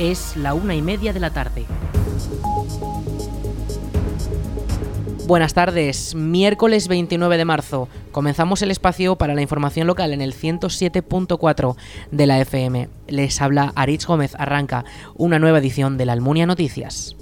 Es la una y media de la tarde. Buenas tardes, miércoles 29 de marzo. Comenzamos el espacio para la información local en el 107.4 de la FM. Les habla Aritz Gómez. Arranca una nueva edición de la Almunia Noticias.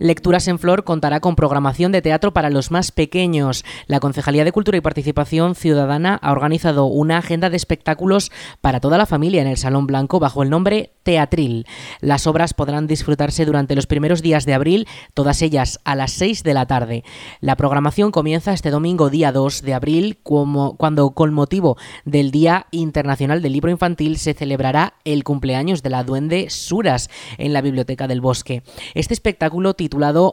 Lecturas en Flor contará con programación de teatro para los más pequeños. La Concejalía de Cultura y Participación Ciudadana ha organizado una agenda de espectáculos para toda la familia en el Salón Blanco bajo el nombre Teatril. Las obras podrán disfrutarse durante los primeros días de abril, todas ellas a las 6 de la tarde. La programación comienza este domingo día 2 de abril, como, cuando con motivo del Día Internacional del Libro Infantil se celebrará el cumpleaños de la duende Suras en la Biblioteca del Bosque. Este espectáculo titulado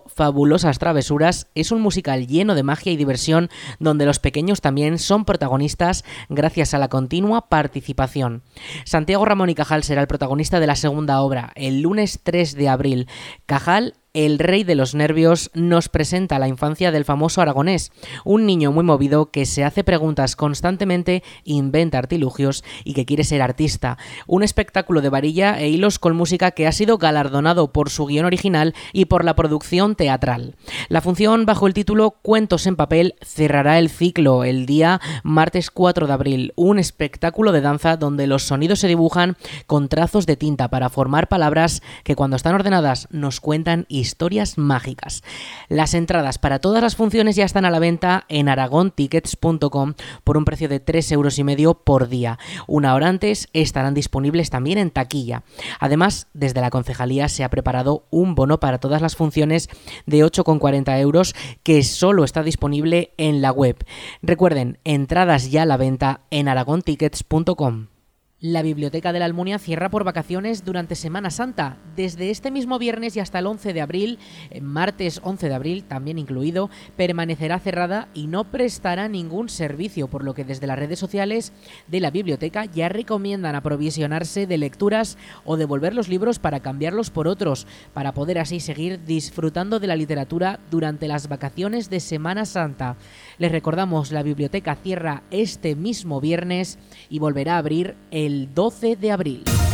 Fabulosas Travesuras es un musical lleno de magia y diversión donde los pequeños también son protagonistas gracias a la continua participación. Santiago Ramón y Cajal será el protagonista de la segunda obra, el lunes 3 de abril. Cajal el rey de los nervios nos presenta la infancia del famoso aragonés, un niño muy movido que se hace preguntas constantemente, inventa artilugios y que quiere ser artista. Un espectáculo de varilla e hilos con música que ha sido galardonado por su guion original y por la producción teatral. La función bajo el título Cuentos en papel cerrará el ciclo el día martes 4 de abril, un espectáculo de danza donde los sonidos se dibujan con trazos de tinta para formar palabras que cuando están ordenadas nos cuentan historias historias mágicas. Las entradas para todas las funciones ya están a la venta en aragontickets.com por un precio de 3 euros y medio por día. Una hora antes estarán disponibles también en taquilla. Además, desde la concejalía se ha preparado un bono para todas las funciones de 8,40 euros que solo está disponible en la web. Recuerden, entradas ya a la venta en aragontickets.com. La Biblioteca de la Almunia cierra por vacaciones durante Semana Santa. Desde este mismo viernes y hasta el 11 de abril, eh, martes 11 de abril también incluido, permanecerá cerrada y no prestará ningún servicio, por lo que desde las redes sociales de la biblioteca ya recomiendan aprovisionarse de lecturas o devolver los libros para cambiarlos por otros, para poder así seguir disfrutando de la literatura durante las vacaciones de Semana Santa. Les recordamos, la biblioteca cierra este mismo viernes y volverá a abrir el 12 de abril.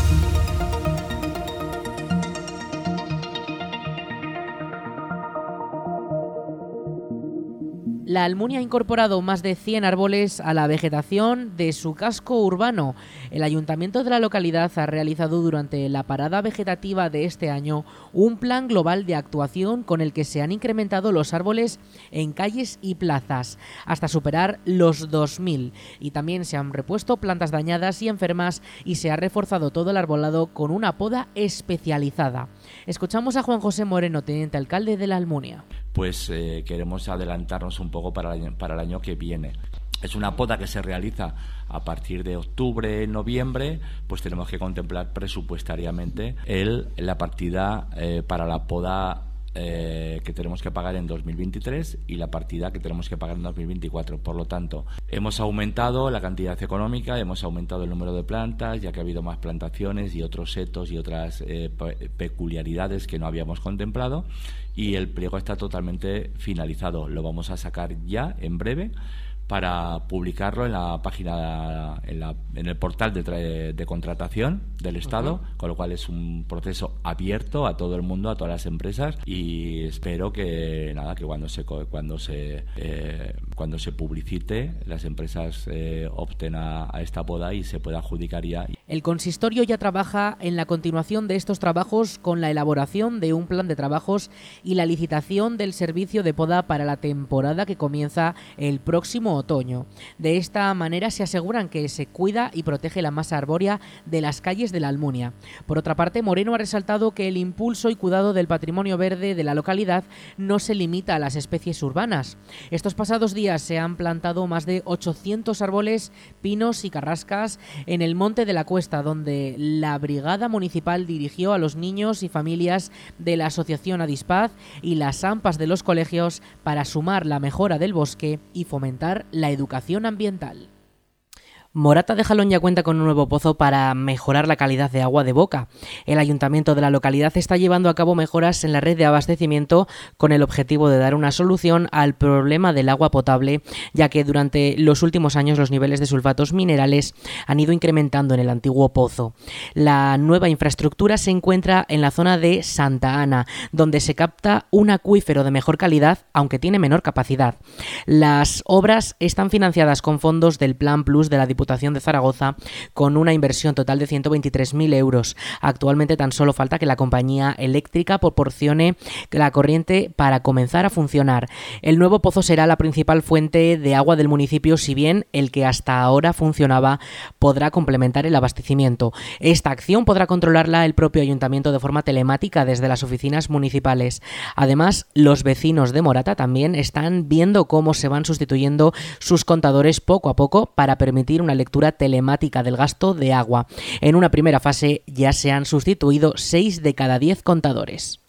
La Almunia ha incorporado más de 100 árboles a la vegetación de su casco urbano. El ayuntamiento de la localidad ha realizado durante la parada vegetativa de este año un plan global de actuación con el que se han incrementado los árboles en calles y plazas hasta superar los 2.000 y también se han repuesto plantas dañadas y enfermas y se ha reforzado todo el arbolado con una poda especializada. Escuchamos a Juan José Moreno, teniente alcalde de la Almunia pues eh, queremos adelantarnos un poco para el, para el año que viene. Es una poda que se realiza a partir de octubre, noviembre, pues tenemos que contemplar presupuestariamente el, la partida eh, para la poda eh, que tenemos que pagar en 2023 y la partida que tenemos que pagar en 2024. Por lo tanto, hemos aumentado la cantidad económica, hemos aumentado el número de plantas, ya que ha habido más plantaciones y otros setos y otras eh, peculiaridades que no habíamos contemplado. Y el pliego está totalmente finalizado. Lo vamos a sacar ya en breve para publicarlo en la página, en, la, en el portal de, de, contratación del Estado, con lo cual es un proceso abierto a todo el mundo, a todas las empresas y espero que nada que cuando se cuando se eh, cuando se publicite las empresas eh, opten a, esta poda y se pueda adjudicar ya. El consistorio ya trabaja en la continuación de estos trabajos con la elaboración de un plan de trabajos y la licitación del servicio de poda para la temporada que comienza el próximo otoño. De esta manera se aseguran que se cuida y protege la masa arbórea de las calles de la Almunia. Por otra parte, Moreno ha resaltado que el impulso y cuidado del patrimonio verde de la localidad no se limita a las especies urbanas. Estos pasados días se han plantado más de 800 árboles, pinos y carrascas en el Monte de la Cuesta, donde la Brigada Municipal dirigió a los niños y familias de la Asociación Adispaz y las AMPAs de los colegios para sumar la mejora del bosque y fomentar la educación ambiental. Morata de Jalón ya cuenta con un nuevo pozo para mejorar la calidad de agua de boca. El ayuntamiento de la localidad está llevando a cabo mejoras en la red de abastecimiento con el objetivo de dar una solución al problema del agua potable, ya que durante los últimos años los niveles de sulfatos minerales han ido incrementando en el antiguo pozo. La nueva infraestructura se encuentra en la zona de Santa Ana, donde se capta un acuífero de mejor calidad, aunque tiene menor capacidad. Las obras están financiadas con fondos del Plan Plus de la Diputación de Zaragoza con una inversión total de 123.000 euros. Actualmente tan solo falta que la compañía eléctrica proporcione la corriente para comenzar a funcionar. El nuevo pozo será la principal fuente de agua del municipio, si bien el que hasta ahora funcionaba podrá complementar el abastecimiento. Esta acción podrá controlarla el propio ayuntamiento de forma telemática desde las oficinas municipales. Además, los vecinos de Morata también están viendo cómo se van sustituyendo sus contadores poco a poco para permitir una lectura telemática del gasto de agua. En una primera fase ya se han sustituido 6 de cada 10 contadores.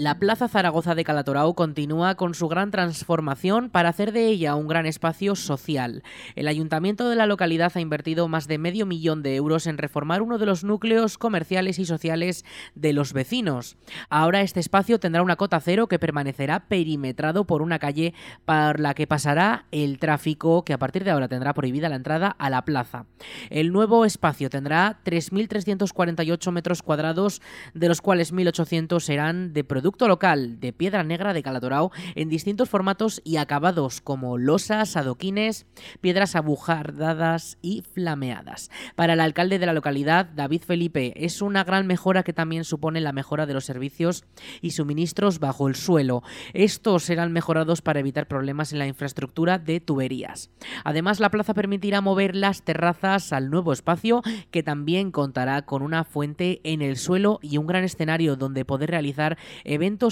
La Plaza Zaragoza de Calatorao continúa con su gran transformación para hacer de ella un gran espacio social. El ayuntamiento de la localidad ha invertido más de medio millón de euros en reformar uno de los núcleos comerciales y sociales de los vecinos. Ahora este espacio tendrá una cota cero que permanecerá perimetrado por una calle por la que pasará el tráfico que a partir de ahora tendrá prohibida la entrada a la plaza. El nuevo espacio tendrá 3.348 metros cuadrados, de los cuales 1.800 serán de productos producto local de piedra negra de Calatorao en distintos formatos y acabados como losas, adoquines, piedras abujardadas y flameadas. Para el alcalde de la localidad, David Felipe, es una gran mejora que también supone la mejora de los servicios y suministros bajo el suelo. Estos serán mejorados para evitar problemas en la infraestructura de tuberías. Además, la plaza permitirá mover las terrazas al nuevo espacio que también contará con una fuente en el suelo y un gran escenario donde poder realizar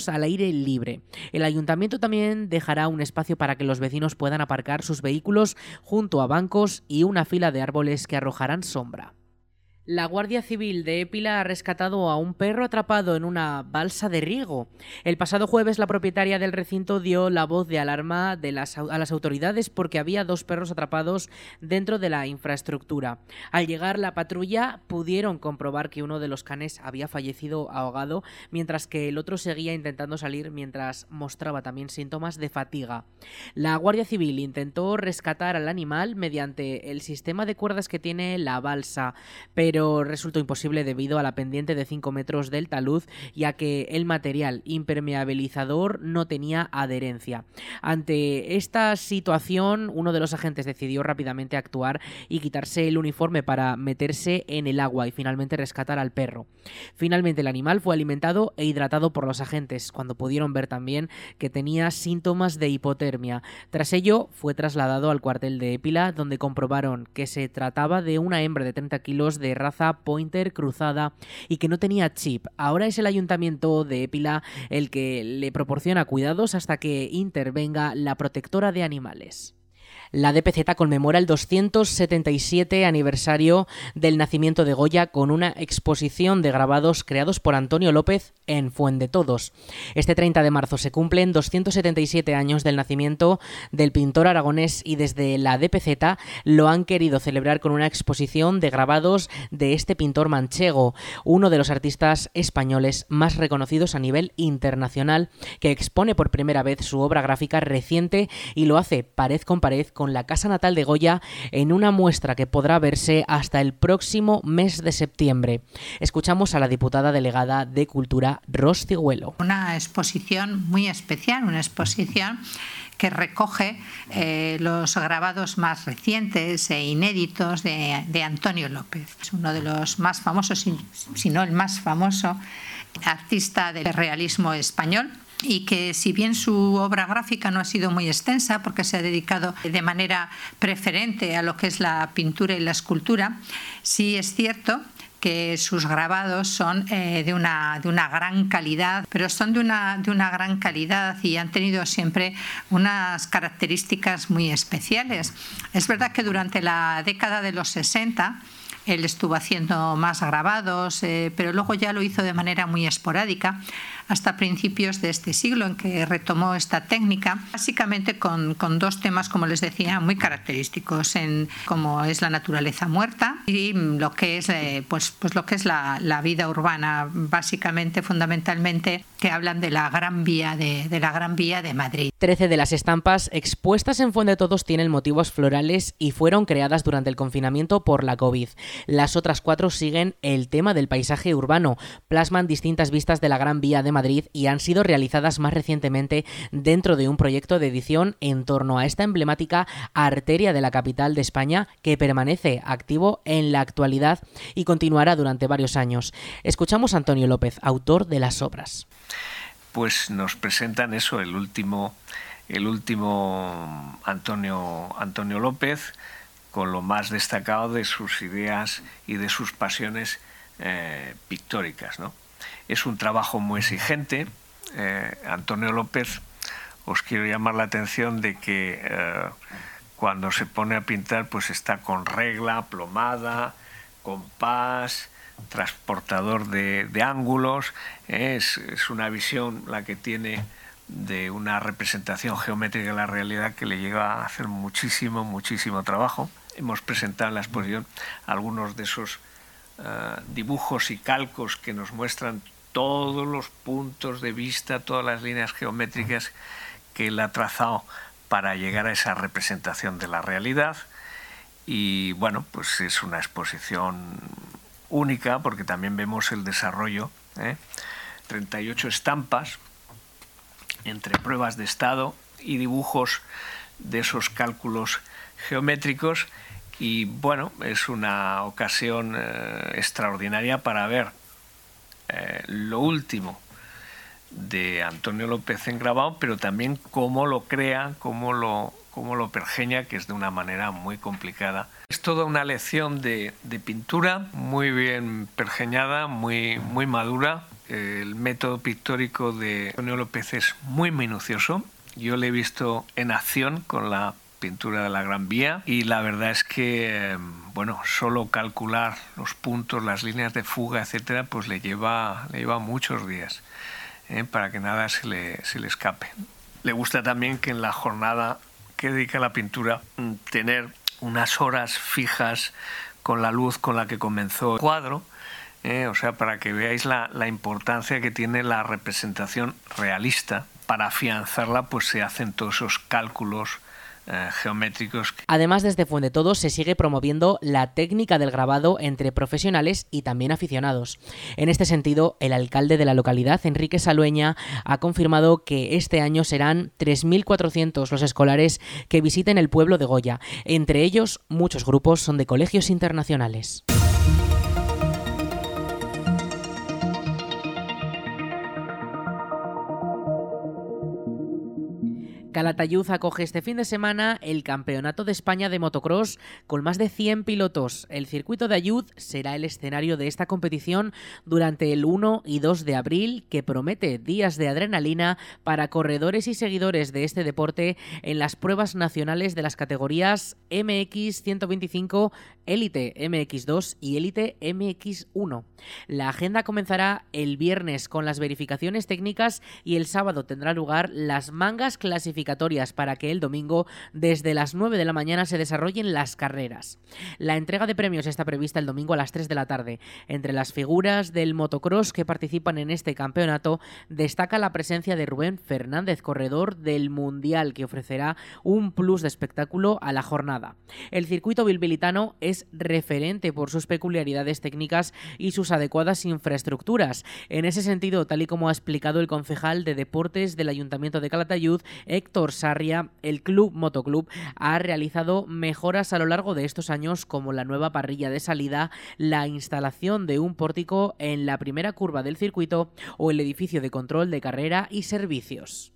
al aire libre. El ayuntamiento también dejará un espacio para que los vecinos puedan aparcar sus vehículos junto a bancos y una fila de árboles que arrojarán sombra. La Guardia Civil de Épila ha rescatado a un perro atrapado en una balsa de riego. El pasado jueves la propietaria del recinto dio la voz de alarma a las autoridades porque había dos perros atrapados dentro de la infraestructura. Al llegar la patrulla pudieron comprobar que uno de los canes había fallecido ahogado mientras que el otro seguía intentando salir mientras mostraba también síntomas de fatiga. La Guardia Civil intentó rescatar al animal mediante el sistema de cuerdas que tiene la balsa, pero pero resultó imposible debido a la pendiente de 5 metros del talud, ya que el material impermeabilizador no tenía adherencia. Ante esta situación, uno de los agentes decidió rápidamente actuar y quitarse el uniforme para meterse en el agua y finalmente rescatar al perro. Finalmente el animal fue alimentado e hidratado por los agentes, cuando pudieron ver también que tenía síntomas de hipotermia. Tras ello, fue trasladado al cuartel de Épila, donde comprobaron que se trataba de una hembra de 30 kilos de raza Pointer cruzada y que no tenía chip. Ahora es el ayuntamiento de Épila el que le proporciona cuidados hasta que intervenga la protectora de animales la DPZ conmemora el 277 aniversario del nacimiento de Goya con una exposición de grabados creados por Antonio López en Fuende Todos. Este 30 de marzo se cumplen 277 años del nacimiento del pintor aragonés y desde la DPZ lo han querido celebrar con una exposición de grabados de este pintor manchego, uno de los artistas españoles más reconocidos a nivel internacional, que expone por primera vez su obra gráfica reciente y lo hace pared con pared con la casa natal de Goya en una muestra que podrá verse hasta el próximo mes de septiembre. Escuchamos a la diputada delegada de Cultura, Ros Cigüelo. Una exposición muy especial, una exposición que recoge eh, los grabados más recientes e inéditos de, de, Antonio López. Es uno de los más famosos, si no el más famoso artista del realismo español y que si bien su obra gráfica no ha sido muy extensa porque se ha dedicado de manera preferente a lo que es la pintura y la escultura, sí es cierto que sus grabados son eh, de, una, de una gran calidad, pero son de una, de una gran calidad y han tenido siempre unas características muy especiales. Es verdad que durante la década de los 60 él estuvo haciendo más grabados, eh, pero luego ya lo hizo de manera muy esporádica hasta principios de este siglo en que retomó esta técnica, básicamente con, con dos temas, como les decía, muy característicos, en, como es la naturaleza muerta y lo que es, eh, pues, pues lo que es la, la, vida urbana, básicamente, fundamentalmente, que hablan de la Gran Vía de, de la Gran Vía de Madrid. Trece de las estampas expuestas en Fuente Todos tienen motivos florales y fueron creadas durante el confinamiento por la COVID. Las otras cuatro siguen el tema del paisaje urbano, plasman distintas vistas de la Gran Vía de Madrid y han sido realizadas más recientemente dentro de un proyecto de edición en torno a esta emblemática arteria de la capital de España que permanece activo en la actualidad y continuará durante varios años. Escuchamos a Antonio López, autor de las obras. Pues nos presentan eso, el último, el último Antonio, Antonio López, con lo más destacado de sus ideas y de sus pasiones eh, pictóricas. ¿no? Es un trabajo muy exigente. Eh, Antonio López, os quiero llamar la atención de que eh, cuando se pone a pintar, pues está con regla, plomada, compás, transportador de, ángulos. Es, una visión la que tiene de una representación geométrica de la realidad que le llega a hacer muchísimo, muchísimo trabajo hemos presentado en la exposición algunos de esos eh, dibujos y calcos que nos muestran todos los puntos de vista, todas las líneas geométricas que él ha trazado para llegar a esa representación de la realidad. Y bueno, pues es una exposición única porque también vemos el desarrollo, ¿eh? 38 estampas entre pruebas de estado y dibujos de esos cálculos geométricos y bueno, es una ocasión eh, extraordinaria para ver eh, lo último de Antonio López en grabado, pero también cómo lo crea, cómo lo, cómo lo pergeña, que es de una manera muy complicada. Es toda una lección de, de pintura muy bien pergeñada, muy, muy madura. El método pictórico de Antonio López es muy minucioso. Yo le he visto en acción con la pintura de la Gran Vía y la verdad es que em, bueno solo calcular los puntos las líneas de fuga etcétera pues le lleva le lleva muchos días ¿eh? para que nada se le, se le escape le gusta también que en la jornada que dedica a la pintura mm, tener unas horas fijas con la luz con la que comenzó el cuadro ¿eh? o sea para que veáis la, la importancia que tiene la representación realista para afianzarla pues se hacen todos esos cálculos geométricos. Además, desde Fuente Todos se sigue promoviendo la técnica del grabado entre profesionales y también aficionados. En este sentido, el alcalde de la localidad, Enrique Salueña, ha confirmado que este año serán 3.400 los escolares que visiten el pueblo de Goya. Entre ellos, muchos grupos son de colegios internacionales. Calatayud acoge este fin de semana el Campeonato de España de Motocross con más de 100 pilotos. El circuito de Ayud será el escenario de esta competición durante el 1 y 2 de abril, que promete días de adrenalina para corredores y seguidores de este deporte en las pruebas nacionales de las categorías MX 125, Elite MX2 y Elite MX1. La agenda comenzará el viernes con las verificaciones técnicas y el sábado tendrá lugar las mangas clasificadas para que el domingo desde las 9 de la mañana se desarrollen las carreras. La entrega de premios está prevista el domingo a las 3 de la tarde. Entre las figuras del motocross que participan en este campeonato destaca la presencia de Rubén Fernández, corredor del Mundial, que ofrecerá un plus de espectáculo a la jornada. El circuito bilbilitano es referente por sus peculiaridades técnicas y sus adecuadas infraestructuras. En ese sentido, tal y como ha explicado el concejal de deportes del Ayuntamiento de Calatayud, Héctor Sarria, el Club Motoclub ha realizado mejoras a lo largo de estos años como la nueva parrilla de salida, la instalación de un pórtico en la primera curva del circuito o el edificio de control de carrera y servicios.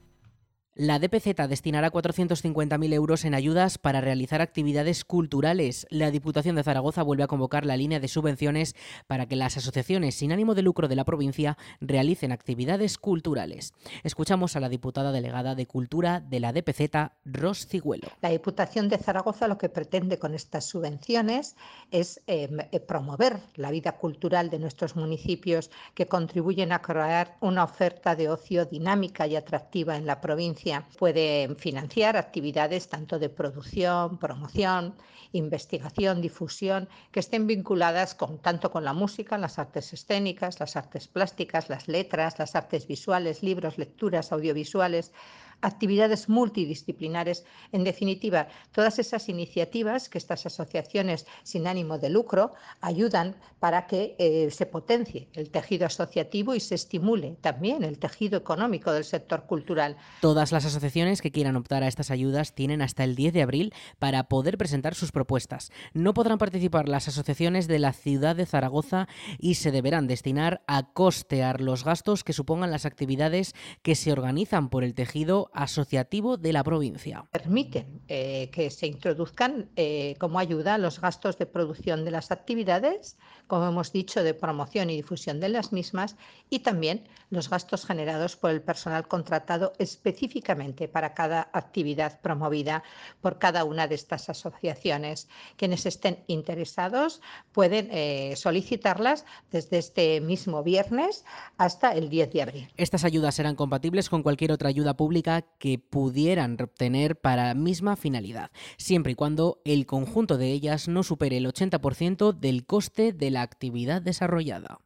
La DPZ destinará 450.000 euros en ayudas para realizar actividades culturales. La Diputación de Zaragoza vuelve a convocar la línea de subvenciones para que las asociaciones sin ánimo de lucro de la provincia realicen actividades culturales. Escuchamos a la diputada delegada de Cultura de la DPZ, Ros Cigüelo. La Diputación de Zaragoza lo que pretende con estas subvenciones es em, eh, promover la vida cultural de nuestros municipios que contribuyen a crear una oferta de ocio dinámica y atractiva en la provincia puede financiar actividades tanto de producción, promoción, investigación, difusión, que estén vinculadas con, tanto con la música, las artes escénicas, las artes plásticas, las letras, las artes visuales, libros, lecturas, audiovisuales, actividades multidisciplinares, en definitiva, todas esas iniciativas que estas asociaciones sin ánimo de lucro ayudan para que eh, se potencie el tejido asociativo y se estimule también el tejido económico del sector cultural. Todas las asociaciones que quieran optar a estas ayudas tienen hasta el 10 de abril para poder presentar sus propuestas. No podrán participar las asociaciones de la ciudad de Zaragoza y se deberán destinar a costear los gastos que supongan las actividades que se organizan por el tejido asociativo de la provincia. Permiten eh, que se introduzcan eh, como ayuda los gastos de producción de las actividades, como hemos dicho, de promoción y difusión de las mismas, y también los gastos generados por el personal contratado específicamente para cada actividad promovida por cada una de estas asociaciones. Quienes estén interesados pueden eh, solicitarlas desde este mismo viernes hasta el 10 de abril. Estas ayudas serán compatibles con cualquier otra ayuda pública que pudieran obtener para la misma finalidad, siempre y cuando el conjunto de ellas no supere el 80% del coste de la actividad desarrollada.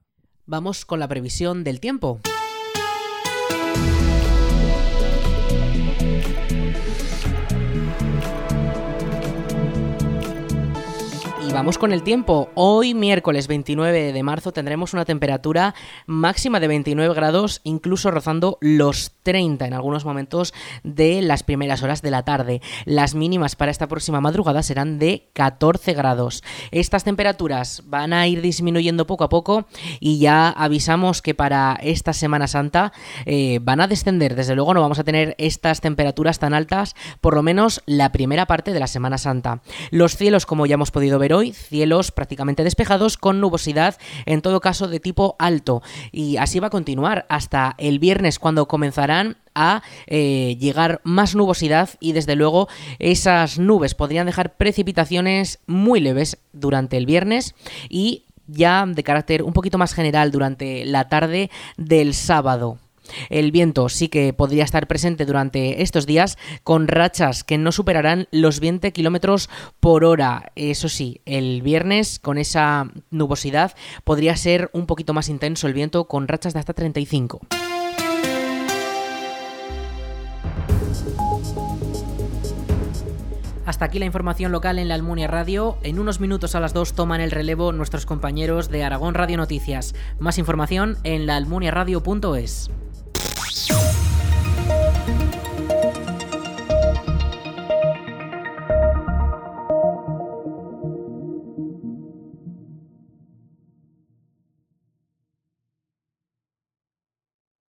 Vamos con la previsión del tiempo. Vamos con el tiempo. Hoy, miércoles 29 de marzo, tendremos una temperatura máxima de 29 grados, incluso rozando los 30 en algunos momentos de las primeras horas de la tarde. Las mínimas para esta próxima madrugada serán de 14 grados. Estas temperaturas van a ir disminuyendo poco a poco y ya avisamos que para esta Semana Santa eh, van a descender. Desde luego no vamos a tener estas temperaturas tan altas, por lo menos la primera parte de la Semana Santa. Los cielos, como ya hemos podido ver cielos prácticamente despejados con nubosidad, en todo caso de tipo alto. Y así va a continuar hasta el viernes cuando comenzarán a eh, llegar más nubosidad y desde luego esas nubes podrían dejar precipitaciones muy leves durante el viernes y ya de carácter un poquito más general durante la tarde del sábado. El viento sí que podría estar presente durante estos días con rachas que no superarán los 20 kilómetros por hora. Eso sí, el viernes con esa nubosidad podría ser un poquito más intenso el viento con rachas de hasta 35. Hasta aquí la información local en la Almunia Radio. En unos minutos a las 2 toman el relevo nuestros compañeros de Aragón Radio Noticias. Más información en laalmuniaradio.es. Thank you.